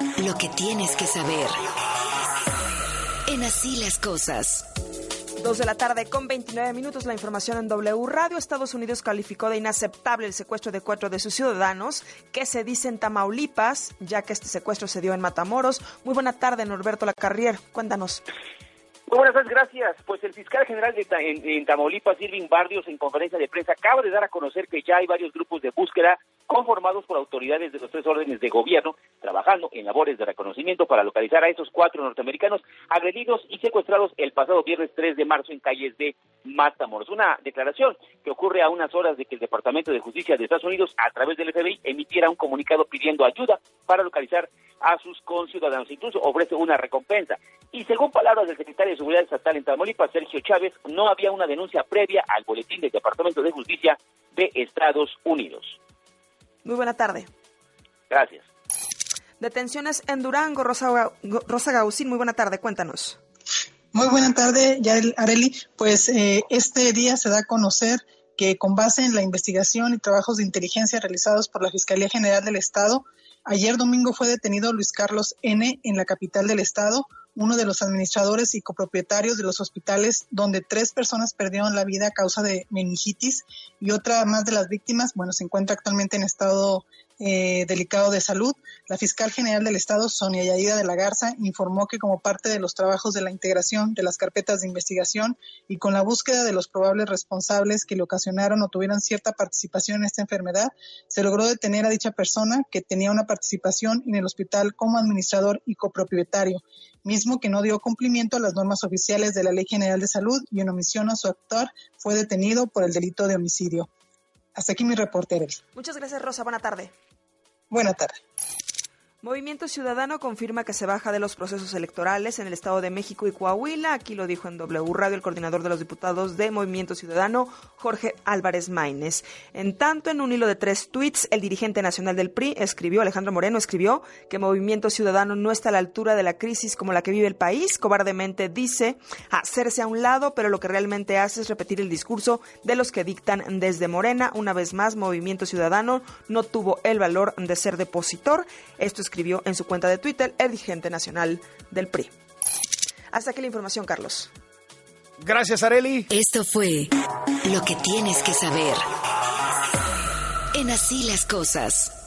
Lo que tienes que saber. En así las cosas. Dos de la tarde con 29 minutos la información en W Radio. Estados Unidos calificó de inaceptable el secuestro de cuatro de sus ciudadanos que se dice en Tamaulipas, ya que este secuestro se dio en Matamoros. Muy buena tarde, Norberto Lacarrier. Cuéntanos. Muy buenas tardes, gracias. Pues el fiscal general de en, Tamaulipas, Irving Barrios, en conferencia de prensa, acaba de dar a conocer que ya hay varios grupos de búsqueda conformados por autoridades de los tres órdenes de gobierno, trabajando en labores de reconocimiento para localizar a esos cuatro norteamericanos agredidos y secuestrados el pasado viernes 3 de marzo en calles de Matamoros. Una declaración que ocurre a unas horas de que el Departamento de Justicia de Estados Unidos, a través del FBI, emitiera un comunicado pidiendo ayuda para localizar a sus conciudadanos. Incluso ofrece una recompensa. Y según palabras del secretario de Seguridad Estatal en Tamaulipas, Sergio Chávez, no había una denuncia previa al boletín del Departamento de Justicia de Estados Unidos. Muy buena tarde. Gracias. Detenciones en Durango, Rosa, Rosa Gausín, muy buena tarde, cuéntanos. Muy buena tarde, Yarel Areli. Pues eh, este día se da a conocer que con base en la investigación y trabajos de inteligencia realizados por la Fiscalía General del Estado, ayer domingo fue detenido Luis Carlos N. en la capital del Estado, uno de los administradores y copropietarios de los hospitales donde tres personas perdieron la vida a causa de meningitis y otra más de las víctimas, bueno, se encuentra actualmente en estado eh, delicado de salud, la fiscal general del Estado, Sonia Yaida de la Garza, informó que como parte de los trabajos de la integración de las carpetas de investigación y con la búsqueda de los probables responsables que le ocasionaron o tuvieran cierta participación en esta enfermedad, se logró detener a dicha persona que tenía una participación en el hospital como administrador y copropietario, mismo que no dio cumplimiento a las normas oficiales de la Ley General de Salud y en omisión a su actor fue detenido por el delito de homicidio. Hasta aquí mi reportero. Muchas gracias, Rosa. Buena tarde. Buena tarde. Movimiento Ciudadano confirma que se baja de los procesos electorales en el Estado de México y Coahuila. Aquí lo dijo en W Radio el coordinador de los diputados de Movimiento Ciudadano, Jorge Álvarez Maínez. En tanto, en un hilo de tres tweets, el dirigente nacional del PRI escribió, Alejandro Moreno escribió, que Movimiento Ciudadano no está a la altura de la crisis como la que vive el país. Cobardemente dice hacerse a un lado, pero lo que realmente hace es repetir el discurso de los que dictan desde Morena. Una vez más, Movimiento Ciudadano no tuvo el valor de ser depositor. Esto es escribió en su cuenta de Twitter el dirigente nacional del PRI. Hasta aquí la información, Carlos. Gracias, Areli. Esto fue lo que tienes que saber. En así las cosas.